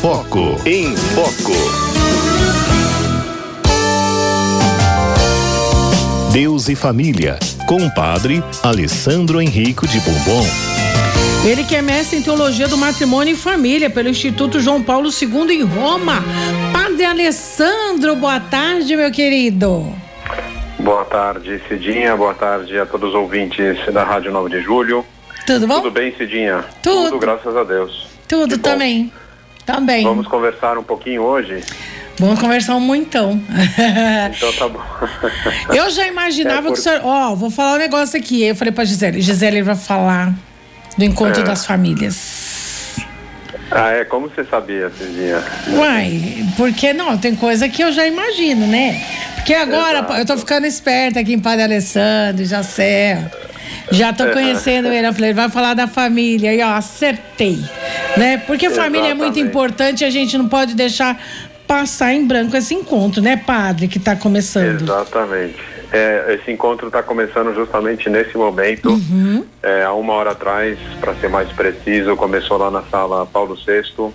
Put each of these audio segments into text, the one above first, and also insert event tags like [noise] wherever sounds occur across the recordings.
Foco. Em Foco. Deus e Família, com o padre Alessandro Henrico de Bombom. Ele que é mestre em teologia do matrimônio e família pelo Instituto João Paulo II em Roma. Padre Alessandro, boa tarde, meu querido. Boa tarde, Cidinha. Boa tarde a todos os ouvintes da Rádio 9 de Julho. Tudo bom? Tudo bem, Cidinha? Tudo. Tudo, graças a Deus. Tudo também. Também. Vamos conversar um pouquinho hoje? Vamos conversar um montão. [laughs] Então tá bom. [laughs] Eu já imaginava É, que o senhor. Ó, vou falar um negócio aqui. Eu falei pra Gisele. Gisele vai falar do encontro É. das famílias. ah, é? Como você sabia, Cidinha? Uai, porque não, tem coisa que eu já imagino, né? Porque agora Exato. eu tô ficando esperta aqui em Padre Alessandro, já sei. Já tô conhecendo ele. Eu falei, ele vai falar da família. E ó, acertei. Né? Porque família é muito importante e a gente não pode deixar passar em branco esse encontro, né, padre, que tá começando. Exatamente. É, esse encontro está começando justamente nesse momento. Uhum. É, há uma hora atrás, para ser mais preciso, começou lá na sala Paulo VI,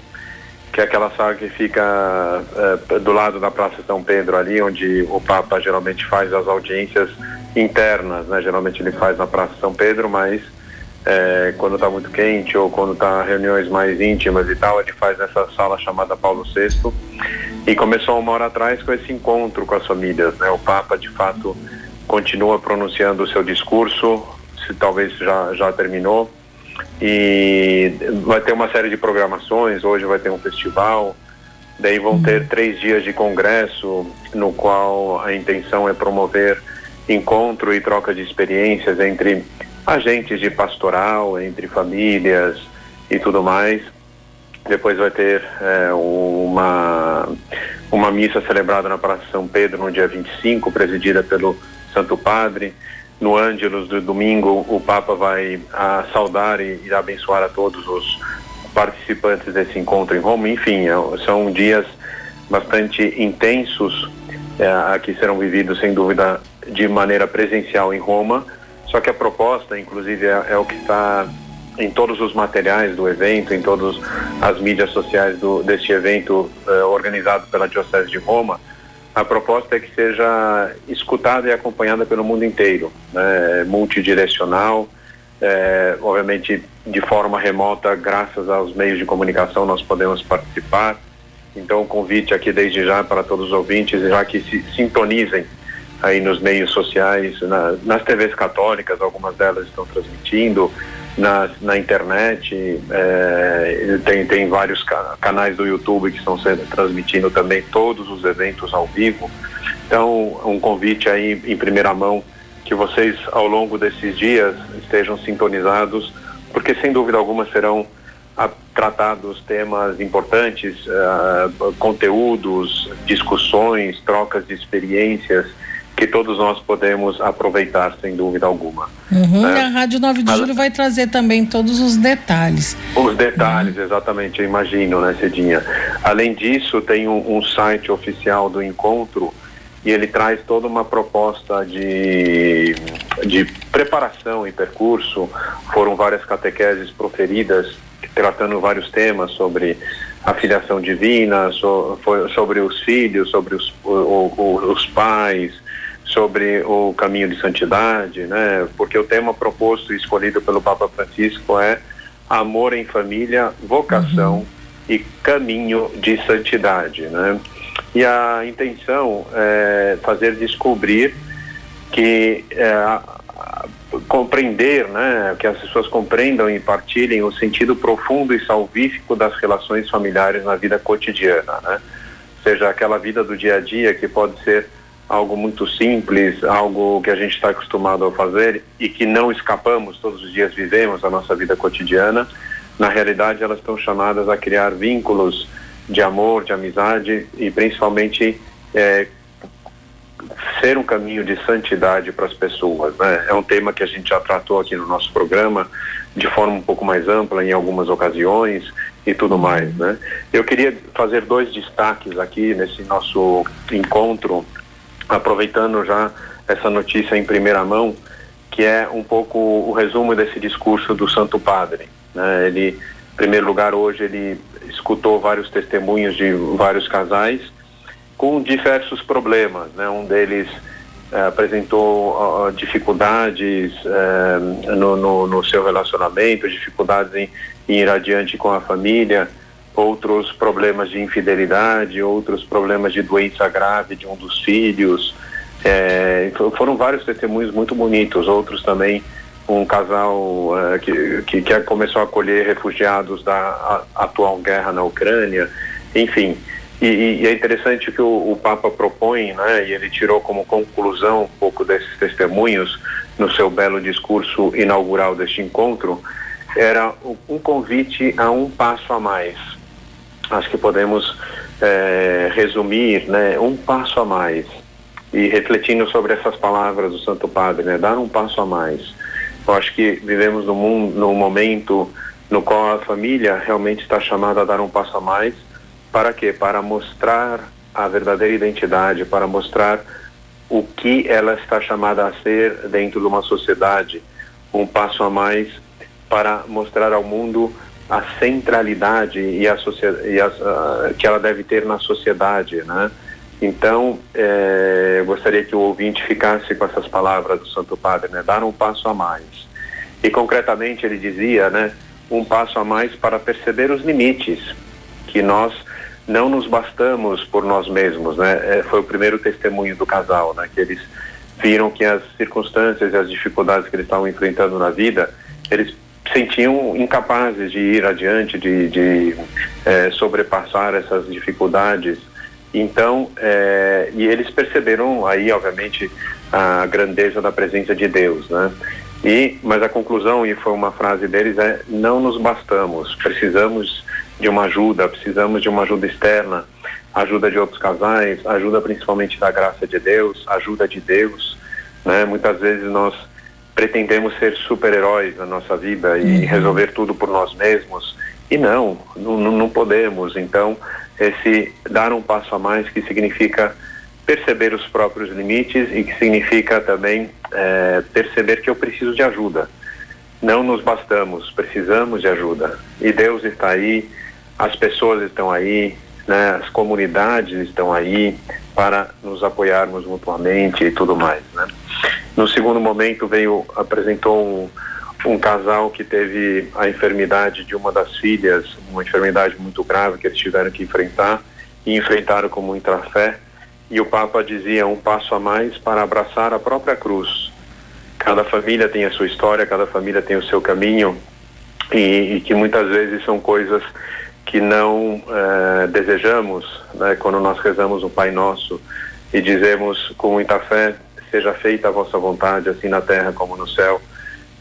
que é aquela sala que fica é, do lado da Praça São Pedro, ali onde o Papa geralmente faz as audiências internas, né? Geralmente ele faz na Praça São Pedro, mas é, quando está muito quente ou quando está reuniões mais íntimas e tal, ele faz nessa sala chamada Paulo VI. E começou uma hora atrás com esse encontro com as famílias, né? O Papa, de fato, continua pronunciando o seu discurso, se talvez já, já terminou, e vai ter uma série de programações, hoje vai ter um festival, daí vão ter três dias de congresso, no qual a intenção é promover encontro e troca de experiências entre agentes de pastoral, entre famílias e tudo mais. Depois vai ter é, uma, uma missa celebrada na Praça São Pedro no dia 25, presidida pelo Santo Padre. No Ângelus do domingo, o Papa vai a, saudar e, e abençoar a todos os participantes desse encontro em Roma. Enfim, é- são dias bastante intensos é, que serão vividos, sem dúvida, de maneira presencial em Roma. Só que a proposta, inclusive, é, é o que está em todos os materiais do evento, em todas as mídias sociais do, deste evento eh, organizado pela Diocese de Roma, a proposta é que seja escutada e acompanhada pelo mundo inteiro, né? multidirecional, eh, obviamente de forma remota, graças aos meios de comunicação nós podemos participar. Então o convite aqui desde já para todos os ouvintes, já que se sintonizem aí nos meios sociais, na- nas TVs católicas, algumas delas estão transmitindo, na, na internet, eh, tem, tem vários ca- canais do YouTube que estão sendo transmitindo também todos os eventos ao vivo. Então, um convite aí em primeira mão que vocês ao longo desses dias estejam sintonizados, porque sem dúvida alguma serão ah, tratados temas importantes, ah, conteúdos, discussões, trocas de experiências que todos nós podemos aproveitar sem dúvida alguma. Uhum, É. E a Rádio 9 de Julho vai trazer também todos os detalhes. Os detalhes, exatamente, eu imagino, né, Cedinha? Além disso, tem um, um site oficial do encontro e ele traz toda uma proposta de, de preparação e percurso. Foram várias catequeses proferidas tratando vários temas sobre a filiação divina, so- sobre os filhos, sobre os, o- o- os pais, sobre o caminho de santidade, né? Porque o tema proposto e escolhido pelo Papa Francisco é amor em família, vocação e caminho de santidade, né? E a intenção é fazer descobrir que é, compreender, né, que as pessoas compreendam e partilhem o sentido profundo e salvífico das relações familiares na vida cotidiana, né? Seja aquela vida do dia a dia que pode ser algo muito simples, algo que a gente está acostumado a fazer e que não escapamos, todos os dias vivemos a nossa vida cotidiana. Na realidade, elas estão chamadas a criar vínculos de amor, de amizade e principalmente eh, ser um caminho de santidade para as pessoas. Né? É um tema que a gente já tratou aqui no nosso programa de forma um pouco mais ampla em algumas ocasiões e tudo mais. Né? Eu queria fazer dois destaques aqui nesse nosso encontro, aproveitando já essa notícia em primeira mão, que é um pouco o resumo desse discurso do Santo Padre. Né? Ele primeiro lugar, hoje ele escutou vários testemunhos de vários casais com diversos problemas, né? Um deles eh, apresentou uh, dificuldades uh, no, no, no, seu relacionamento, dificuldades em, em, ir adiante com a família, outros problemas de infidelidade, outros problemas de doença grave de um dos filhos. Eh, foram vários testemunhos muito bonitos, outros também um casal que, que, que, começou a acolher refugiados da a, atual guerra na Ucrânia, enfim. E, e, é interessante que o, o, Papa propõe, né, e ele tirou como conclusão um pouco desses testemunhos no seu belo discurso inaugural deste encontro, era um convite a um passo a mais. Acho que podemos é, resumir, né, um passo a mais. E refletindo sobre essas palavras do Santo Padre, né, dar um passo a mais. Eu acho que vivemos num, mundo, num momento no qual a família realmente está chamada a dar um passo a mais para quê? Para mostrar a verdadeira identidade, para mostrar o que ela está chamada a ser dentro de uma sociedade. Um passo a mais para mostrar ao mundo a centralidade e a, e a uh, que ela deve ter na sociedade, né? Então, eh, eu gostaria que o ouvinte ficasse com essas palavras do Santo Padre, né? Dar um passo a mais. E concretamente ele dizia, né? Um passo a mais para perceber os limites que nós não nos bastamos por nós mesmos, né? É, foi o primeiro testemunho do casal, né? Que eles viram que as circunstâncias e as dificuldades que eles estavam enfrentando na vida, eles sentiam incapazes de ir adiante, de, de é, sobrepassar essas dificuldades. Então, é, e eles perceberam aí, obviamente, a grandeza da presença de Deus, né? E, mas a conclusão, e foi uma frase deles, é: não nos bastamos, precisamos de uma ajuda, precisamos de uma ajuda externa, ajuda de outros casais, ajuda principalmente da graça de Deus, ajuda de Deus, né? Muitas vezes nós pretendemos ser super-heróis na nossa vida e uhum. resolver tudo por nós mesmos e não, não, não podemos. Então, esse dar um passo a mais que significa perceber os próprios limites e que significa também é, perceber que eu preciso de ajuda. Não nos bastamos, precisamos de ajuda. E Deus está aí, as pessoas estão aí, né, as comunidades estão aí para nos apoiarmos mutuamente e tudo mais. Né? No segundo momento veio apresentou um, um casal que teve a enfermidade de uma das filhas, uma enfermidade muito grave que eles tiveram que enfrentar e enfrentaram com muita fé. E o Papa dizia um passo a mais para abraçar a própria cruz. Cada família tem a sua história, cada família tem o seu caminho e, e que muitas vezes são coisas que não eh, desejamos, né, quando nós rezamos o Pai Nosso e dizemos com muita fé, seja feita a vossa vontade, assim na terra como no céu,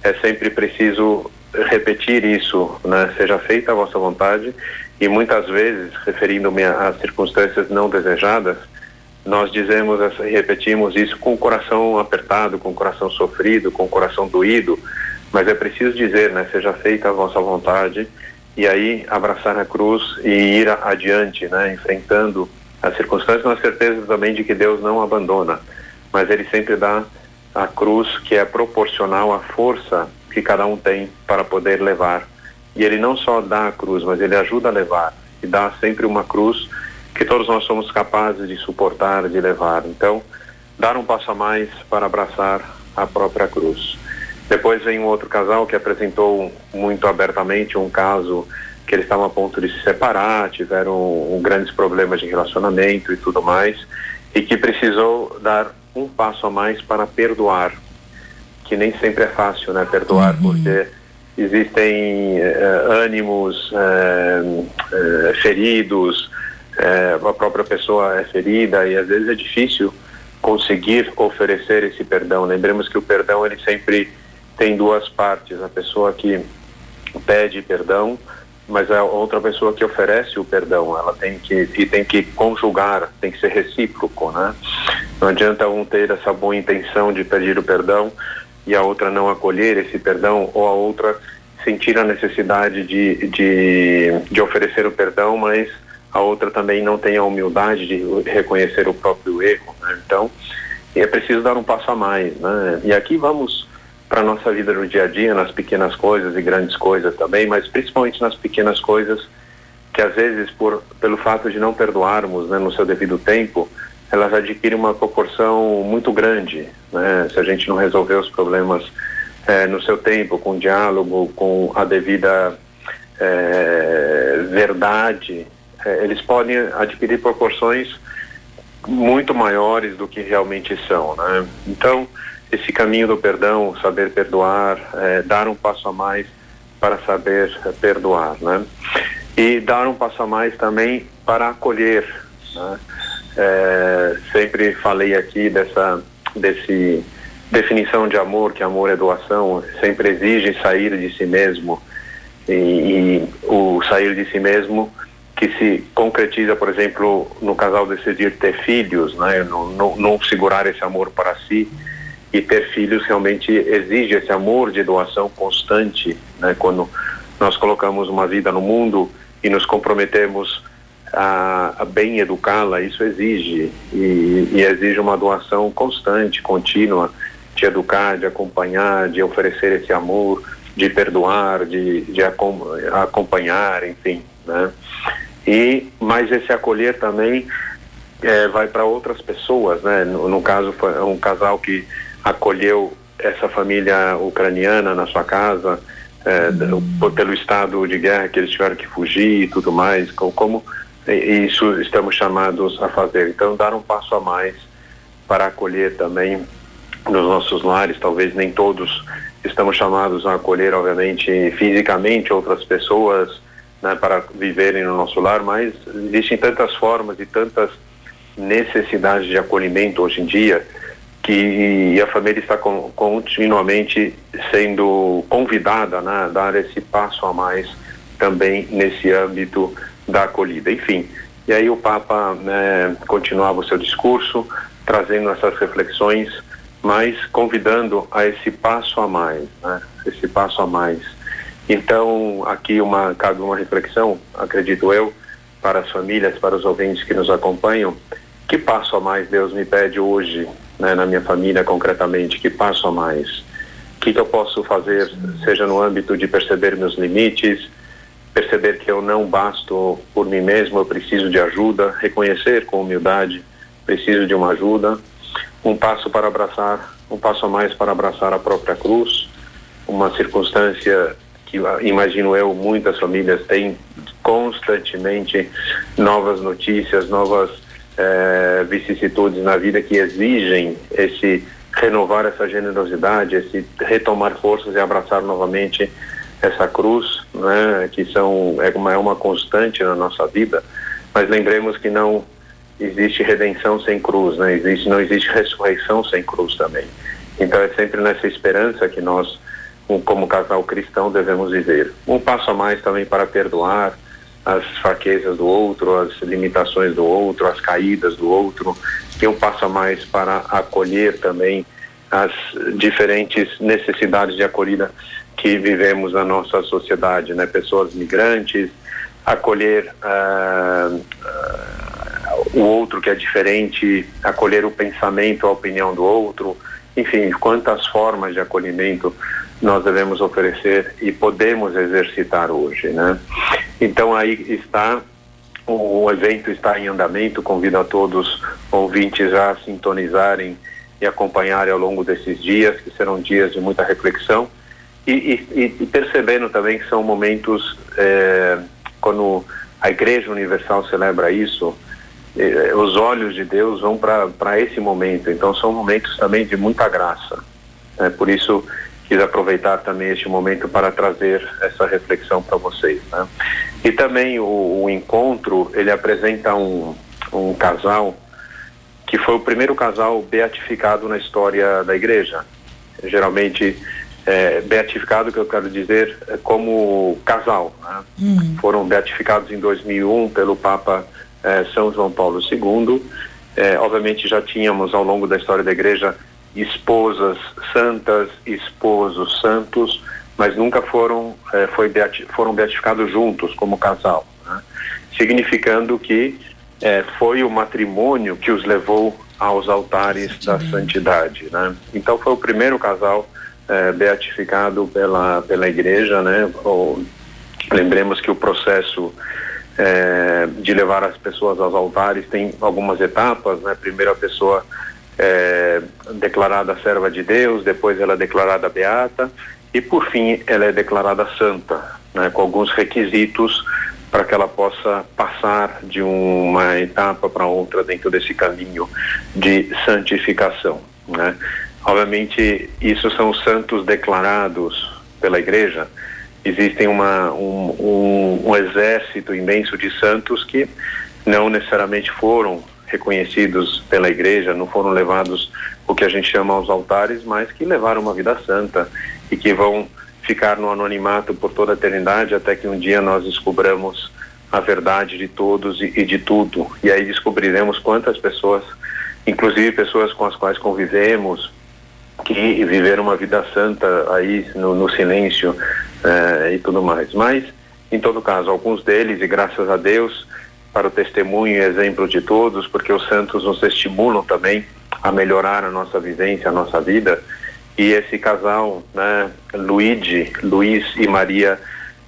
é sempre preciso repetir isso, né, seja feita a vossa vontade, e muitas vezes, referindo-me às circunstâncias não desejadas, nós dizemos e repetimos isso com o coração apertado, com o coração sofrido, com o coração doído, mas é preciso dizer, né, seja feita a vossa vontade, e aí abraçar a cruz e ir adiante, né, enfrentando as circunstâncias na certeza também de que Deus não abandona, mas ele sempre dá a cruz que é proporcional à força que cada um tem para poder levar. E ele não só dá a cruz, mas ele ajuda a levar e dá sempre uma cruz que todos nós somos capazes de suportar, de levar. Então, dar um passo a mais para abraçar a própria cruz. Depois vem um outro casal que apresentou muito abertamente um caso que eles estavam a ponto de se separar, tiveram um, grandes problemas de relacionamento e tudo mais, e que precisou dar um passo a mais para perdoar, que nem sempre é fácil, né, perdoar, uhum. porque existem uh, ânimos uh, uh, feridos, a própria pessoa é ferida e às vezes é difícil conseguir oferecer esse perdão. Lembremos que o perdão ele sempre tem duas partes, a pessoa que pede perdão, mas a outra pessoa que oferece o perdão, ela tem que e tem que conjugar, tem que ser recíproco, né? Não adianta um ter essa boa intenção de pedir o perdão e a outra não acolher esse perdão ou a outra sentir a necessidade de, de, de oferecer o perdão, mas a outra também não tem a humildade de reconhecer o próprio erro. Né? Então, é preciso dar um passo a mais. Né? E aqui vamos para nossa vida no dia a dia, nas pequenas coisas e grandes coisas também, mas principalmente nas pequenas coisas que às vezes por pelo fato de não perdoarmos né, no seu devido tempo, elas adquirem uma proporção muito grande, né? Se a gente não resolver os problemas é, no seu tempo, com diálogo, com a devida é, verdade, é, eles podem adquirir proporções muito maiores do que realmente são, né? Então, esse caminho do perdão, saber perdoar, é, dar um passo a mais para saber perdoar, né? E dar um passo a mais também para acolher, né? É, sempre falei aqui dessa desse definição de amor, que amor é doação, sempre exige sair de si mesmo e, e o sair de si mesmo que se concretiza, por exemplo, no casal decidir ter filhos, né? não, não, não segurar esse amor para si e ter filhos realmente exige esse amor de doação constante, né? Quando nós colocamos uma vida no mundo e nos comprometemos a, a bem educá-la, isso exige e, e, exige uma doação constante, contínua, de educar, de acompanhar, de oferecer esse amor, de perdoar, de, de acompanhar, enfim, né? E mas esse acolher também é, vai para outras pessoas, né? No, no caso foi um casal que acolheu essa família ucraniana na sua casa é, pelo estado de guerra que eles tiveram que fugir e tudo mais, como, como isso estamos chamados a fazer. Então, dar um passo a mais para acolher também nos nossos lares, talvez nem todos estamos chamados a acolher, obviamente, fisicamente outras pessoas né, para viverem no nosso lar, mas existem tantas formas e tantas necessidades de acolhimento hoje em dia que a família está continuamente sendo convidada né, a dar esse passo a mais também nesse âmbito da acolhida. Enfim, e aí o Papa né, continuava o seu discurso, trazendo essas reflexões, mas convidando a esse passo a mais, né, esse passo a mais. Então, aqui uma, cabe uma reflexão, acredito eu, para as famílias, para os ouvintes que nos acompanham, que passo a mais Deus me pede hoje, né, na minha família concretamente, que passo a mais? O que, que eu posso fazer, seja no âmbito de perceber meus limites, perceber que eu não basto por mim mesmo, eu preciso de ajuda, reconhecer com humildade, preciso de uma ajuda, um passo para abraçar, um passo a mais para abraçar a própria cruz, uma circunstância que imagino eu muitas famílias têm constantemente novas notícias, novas eh, vicissitudes na vida que exigem esse renovar essa generosidade, esse retomar forças e abraçar novamente essa cruz, né, que são é uma, é uma constante na nossa vida, mas lembremos que não existe redenção sem cruz, né? Existe não existe ressurreição sem cruz também. Então é sempre nessa esperança que nós, como casal cristão, devemos viver. Um passo a mais também para perdoar as fraquezas do outro, as limitações do outro, as caídas do outro, e um passo mais para acolher também as diferentes necessidades de acolhida que vivemos na nossa sociedade, né? Pessoas migrantes, acolher uh, uh, o outro que é diferente, acolher o pensamento, a opinião do outro, enfim, quantas formas de acolhimento nós devemos oferecer e podemos exercitar hoje, né? Então aí está o evento está em andamento, convido a todos ouvintes a sintonizarem e acompanharem ao longo desses dias, que serão dias de muita reflexão e, e, e percebendo também que são momentos, é, quando a Igreja Universal celebra isso, é, os olhos de Deus vão para esse momento. Então são momentos também de muita graça. É, por isso quis aproveitar também este momento para trazer essa reflexão para vocês. Né? E também o, o, encontro ele apresenta um, um casal que foi o primeiro casal beatificado na história da igreja. Geralmente é, beatificado, que eu quero dizer, é como casal. Né? Uhum. Foram beatificados em 2001 pelo Papa é, São João Paulo II. É, obviamente já tínhamos ao longo da história da igreja esposas santas, esposos santos, mas nunca foram, é, foi beati foram beatificados juntos como casal. Né? Significando que é, foi o matrimônio que os levou aos altares da santidade. Né? Então foi o primeiro casal é, beatificado pela, pela igreja, né? Ou, lembremos que o processo de levar as pessoas aos altares tem algumas etapas, né? Primeiro a pessoa é declarada serva de Deus, depois ela é declarada beata e por fim ela é declarada santa, né? Com alguns requisitos para que ela possa passar de uma etapa para outra dentro desse caminho de santificação, né? Obviamente, isso são os santos declarados pela Igreja. Existem uma, um, um, um exército imenso de santos que não necessariamente foram reconhecidos pela Igreja, não foram levados o que a gente chama aos altares, mas que levaram uma vida santa e que vão ficar no anonimato por toda a eternidade até que um dia nós descobramos a verdade de todos e, e de tudo. E aí descobriremos quantas pessoas, inclusive pessoas com as quais convivemos, que viveram uma vida santa aí no, no silêncio eh, e tudo mais. Mas, em todo caso, alguns deles, e graças a Deus, para o testemunho e exemplo de todos, porque os santos nos estimulam também a melhorar a nossa vivência, a nossa vida. E esse casal, né, Luigi, Luiz e Maria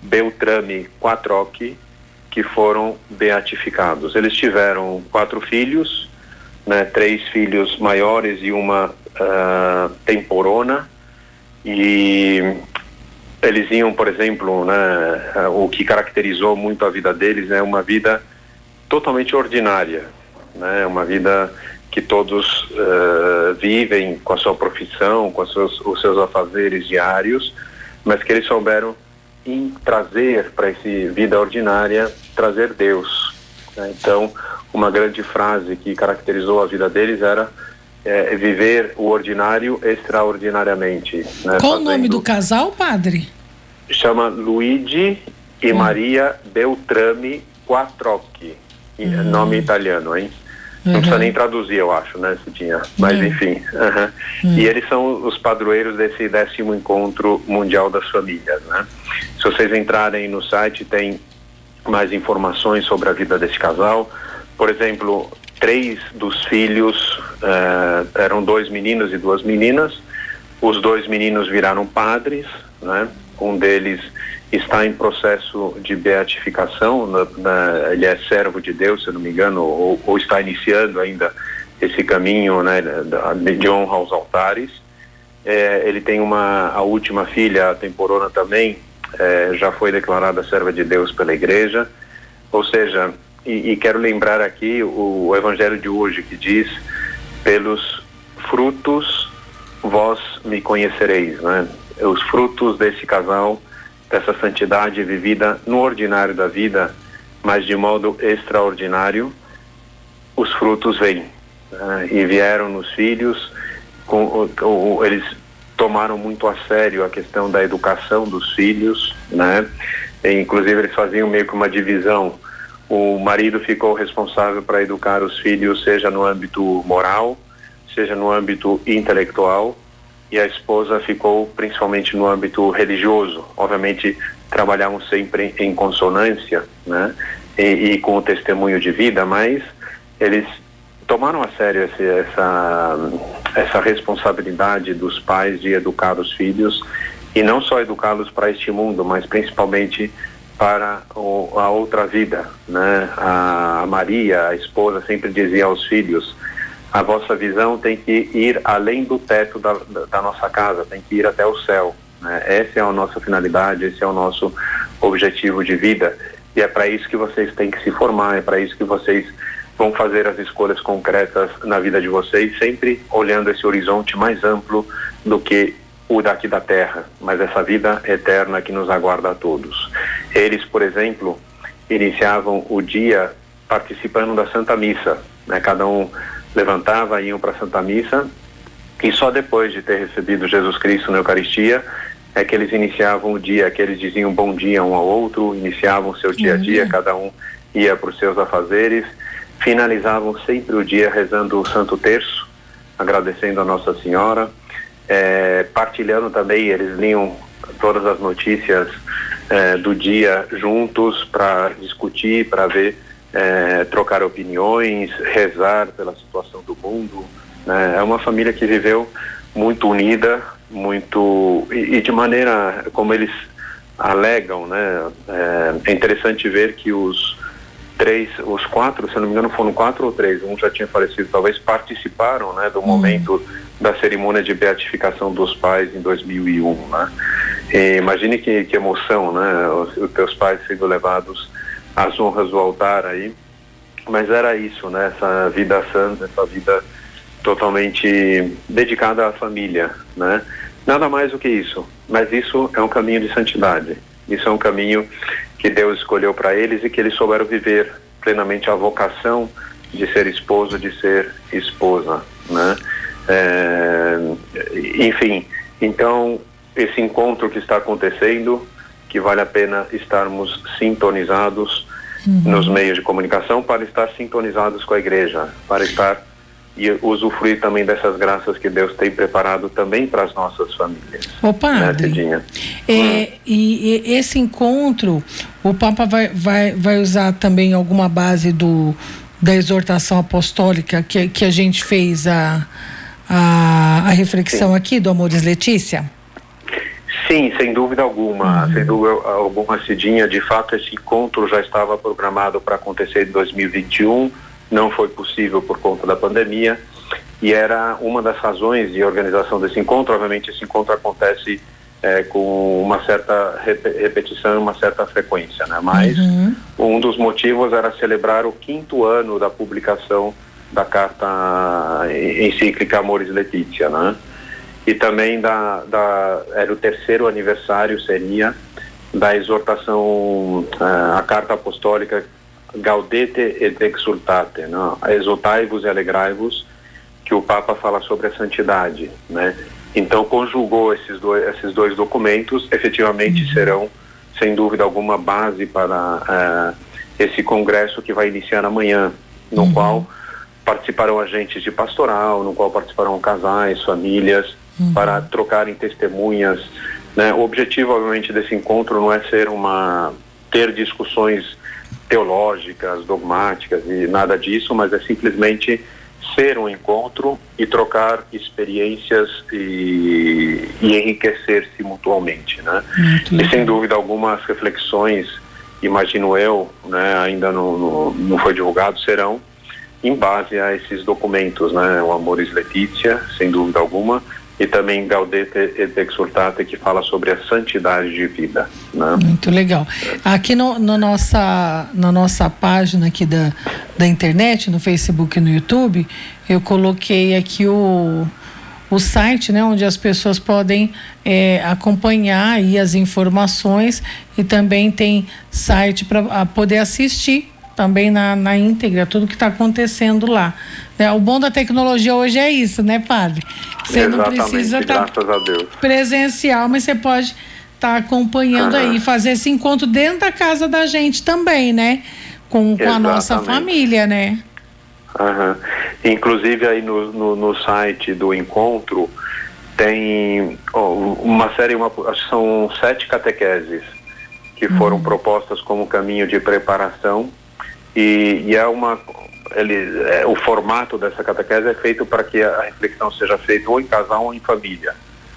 Beltrame Quattrochi, que foram beatificados. Eles tiveram quatro filhos, né, três filhos maiores e uma uh, temporona, e eles iam, por exemplo, né, o que caracterizou muito a vida deles é né, uma vida totalmente ordinária, né, uma vida que todos uh, vivem com a sua profissão, com os seus, os seus afazeres diários, mas que eles souberam em trazer para essa vida ordinária, trazer Deus. Né? Então, uma grande frase que caracterizou a vida deles era é, viver o ordinário extraordinariamente. Né? Qual Fazendo... o nome do casal, padre? Chama Luigi e hum. Maria Beltrame Quattrocchi, hum. nome italiano, hein? Uhum. Não precisa nem traduzir, eu acho, né? Se tinha. Mas uhum. enfim. Uhum. E eles são os padroeiros desse décimo encontro mundial das famílias, né? Se vocês entrarem no site, tem mais informações sobre a vida desse casal. Por exemplo, três dos filhos uh, eram dois meninos e duas meninas. Os dois meninos viraram padres, né? Um deles está em processo de beatificação, na, na, ele é servo de Deus, se não me engano, ou, ou está iniciando ainda esse caminho né, de honra aos altares. É, ele tem uma, a última filha, a temporona também, é, já foi declarada serva de Deus pela igreja. Ou seja, e, e quero lembrar aqui o, o evangelho de hoje que diz: pelos frutos vós me conhecereis, né? Os frutos desse casal dessa santidade vivida no ordinário da vida, mas de modo extraordinário, os frutos vêm. Né? E vieram nos filhos, com, eles tomaram muito a sério a questão da educação dos filhos, né? E, inclusive eles faziam meio que uma divisão. O marido ficou responsável para educar os filhos, seja no âmbito moral, seja no âmbito intelectual, e a esposa ficou principalmente no âmbito religioso. Obviamente, trabalhamos sempre em consonância, né? E, e com o testemunho de vida, mas eles tomaram a sério esse, essa essa responsabilidade dos pais de educar os filhos e não só educá-los para este mundo, mas principalmente para o, a outra vida, né? A, a Maria, a esposa, sempre dizia aos filhos: a vossa visão tem que ir além do teto da, da nossa casa, tem que ir até o céu. Né? Essa é a nossa finalidade, esse é o nosso objetivo de vida. E é para isso que vocês têm que se formar, é para isso que vocês vão fazer as escolhas concretas na vida de vocês, sempre olhando esse horizonte mais amplo do que o daqui da terra, mas essa vida eterna que nos aguarda a todos. Eles, por exemplo, iniciavam o dia participando da Santa Missa, né? Cada um levantava, iam para a Santa Missa e só depois de ter recebido Jesus Cristo na Eucaristia é que eles iniciavam o dia, que eles diziam bom dia um ao outro, iniciavam o seu dia a dia, uhum. cada um ia para os seus afazeres, finalizavam sempre o dia rezando o Santo Terço, agradecendo a Nossa Senhora, é, partilhando também, eles liam todas as notícias é, do dia juntos para discutir, para ver é, trocar opiniões, rezar pela situação do mundo. Né? É uma família que viveu muito unida muito e, e de maneira como eles alegam, né? É, é, interessante ver que os três, os quatro, se não me engano, foram quatro ou três, um já tinha falecido, talvez participaram, né, do hum. momento da cerimônia de beatificação dos pais em 2001, né? E imagine que, que emoção, né? Os, os teus pais sendo levados às honras do altar aí, mas era isso, né? Essa vida santa, essa vida totalmente dedicada à família, né? Nada mais do que isso, mas isso é um caminho de santidade. Isso é um caminho que Deus escolheu para eles e que eles souberam viver plenamente a vocação de ser esposo, de ser esposa, né? É, enfim, então esse encontro que está acontecendo, que vale a pena estarmos sintonizados uhum. nos meios de comunicação para estar sintonizados com a igreja, para estar e usufruir também dessas graças que Deus tem preparado também para as nossas famílias. Ô padre, né, é, hum. e, e, esse encontro, o Papa vai, vai, vai usar também alguma base do da exortação apostólica que, que a gente fez a, a, a reflexão Sim. aqui do Amores Letícia? Sem dúvida alguma, uhum. sem dúvida alguma, Cidinha. De fato, esse encontro já estava programado para acontecer em 2021 não foi possível por conta da pandemia e era uma das razões de organização desse encontro. Obviamente, esse encontro acontece é, com uma certa repetição e uma certa frequência, né? Mas uhum. um dos motivos era celebrar o quinto ano da publicação da carta encíclica Amores Letícia, né? E também da, da era o terceiro aniversário seria da exortação uh, a carta apostólica Gaudete et exultate, não? exultai-vos e alegrai-vos, que o Papa fala sobre a santidade, né? Então conjugou esses dois, esses dois documentos, efetivamente uhum. serão, sem dúvida alguma, base para uh, esse congresso que vai iniciar amanhã, no uhum. qual participarão agentes de pastoral, no qual participarão casais, famílias, uhum. para trocarem testemunhas. Né? O objetivo, obviamente, desse encontro não é ser uma ter discussões teológicas, dogmáticas e nada disso, mas é simplesmente ser um encontro e trocar experiências e, e enriquecer-se mutuamente, né? e sem dúvida algumas reflexões, imagino eu, né, ainda não, não, não foi divulgado, serão em base a esses documentos, né? O Amores Letícia, sem dúvida alguma, e também Gaudete et Exultate, que fala sobre a santidade de vida. Né? Muito legal. Aqui no, no, nossa, na nossa página aqui da, da internet, no Facebook e no YouTube, eu coloquei aqui o, o site, né, onde as pessoas podem é, acompanhar aí as informações e também tem site para poder assistir também na, na íntegra tudo que está acontecendo lá. É, o bom da tecnologia hoje é isso, né, padre? Você Exatamente, não precisa estar tá presencial, mas você pode estar tá acompanhando uhum. aí, fazer esse encontro dentro da casa da gente também, né? Com, com a nossa família, né? Uhum. Inclusive aí no, no, no, site do encontro tem oh, uma série, uma, são sete catequeses que foram uhum. propostas como caminho de preparação e, e é uma ele, é, o formato dessa catequese é feito para que a reflexão seja feita ou em casal ou em família,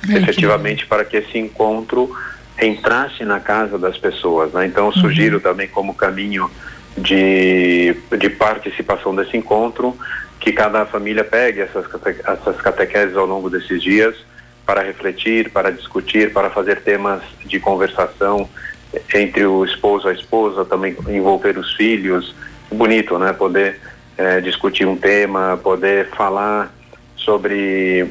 efetivamente para que esse encontro entrasse na casa das pessoas. Né? Então, eu sugiro uhum. também como caminho de, de participação desse encontro que cada família pegue essas, essas catequeses ao longo desses dias para refletir, para discutir, para fazer temas de conversação entre o esposo e a esposa, também envolver os filhos. Bonito, né? Poder é, discutir um tema, poder falar sobre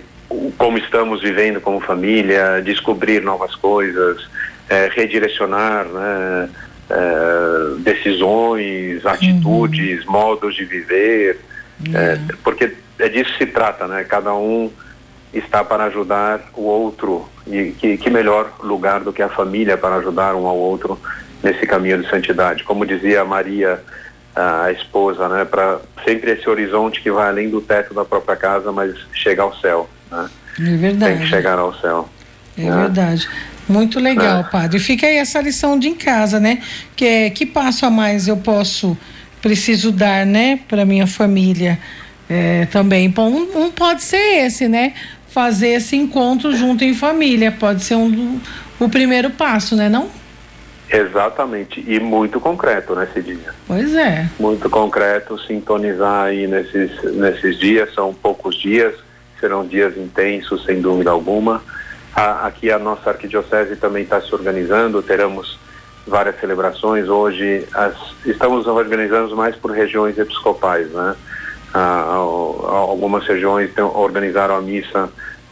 como estamos vivendo como família, descobrir novas coisas, é, redirecionar né, é, decisões, atitudes, uhum. modos de viver, uhum. porque é disso que se trata, né? Cada um está para ajudar o outro e que, que melhor lugar do que a família para ajudar um ao outro nesse caminho de santidade. Como dizia Maria, a esposa, né, para sempre esse horizonte que vai além do teto da própria casa, mas chega ao céu, né? É verdade. Tem que chegar ao céu. É né? verdade. Muito legal, é. padre. Fica aí essa lição de em casa, né? Que é, que passo a mais eu posso preciso dar, né, para minha família é, também. Bom, um, um, pode ser esse, né? fazer esse encontro junto em família. Pode ser um, o primeiro passo, né não? Exatamente, e muito concreto, né, Cidinha? Pois é. Muito concreto, sintonizar aí nesses, nesses dias, são poucos dias, serão dias intensos, sem dúvida alguma. A, aqui a nossa arquidiocese também está se organizando, teremos várias celebrações. Hoje as, estamos organizando mais por regiões episcopais, né? Ah, algumas regiões tem, organizaram a missa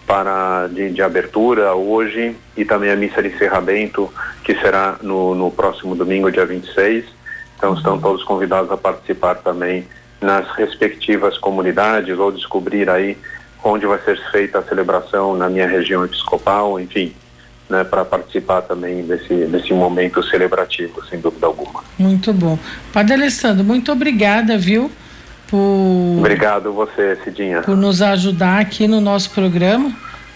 para de, de, abertura hoje e também a missa de encerramento que será no, no próximo domingo, dia 26. Então estão uhum. todos convidados a participar também nas respectivas comunidades ou descobrir aí onde vai ser feita a celebração na minha região episcopal, enfim, né, para participar também desse, desse momento celebrativo, sem dúvida alguma. Muito bom. Padre Alessandro, muito obrigada, viu? Por, Obrigado você, Cidinha. Por nos ajudar aqui no nosso programa,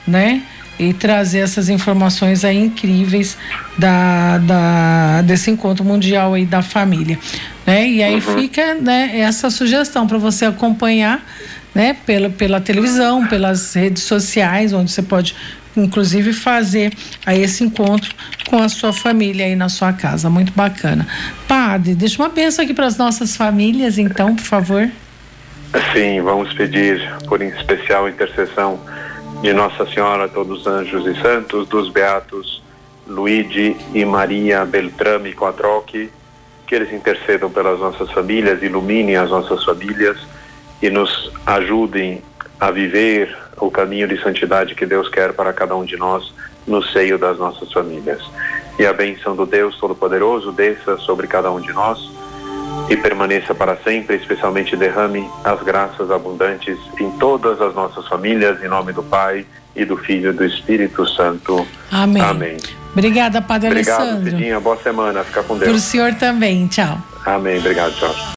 né? E trazer essas informações aí incríveis da, da, desse encontro mundial aí da família. Né? E aí uhum. fica né, essa sugestão para você acompanhar né, pela, pela televisão, pelas redes sociais, onde você pode inclusive fazer aí esse encontro com a sua família aí na sua casa. Muito bacana. Padre, deixa uma benção aqui para as nossas famílias, então, por favor. Sim, vamos pedir por especial intercessão de Nossa Senhora, todos os anjos e santos, dos beatos Luigi e Maria Beltrame Quattrochi, que eles intercedam pelas nossas famílias, iluminem as nossas famílias e nos ajudem a viver o caminho de santidade que Deus quer para cada um de nós no seio das nossas famílias. E a bênção do Deus Todo-Poderoso desça sobre cada um de nós e permaneça para sempre, especialmente derrame as graças abundantes em todas as nossas famílias, em nome do Pai e do Filho e do Espírito Santo. Amém. Amém. Obrigada, Padre Obrigado, Alessandro. Cidinha. Boa semana. Fica com Deus. Para o senhor também. Tchau. Amém. Obrigado. Tchau.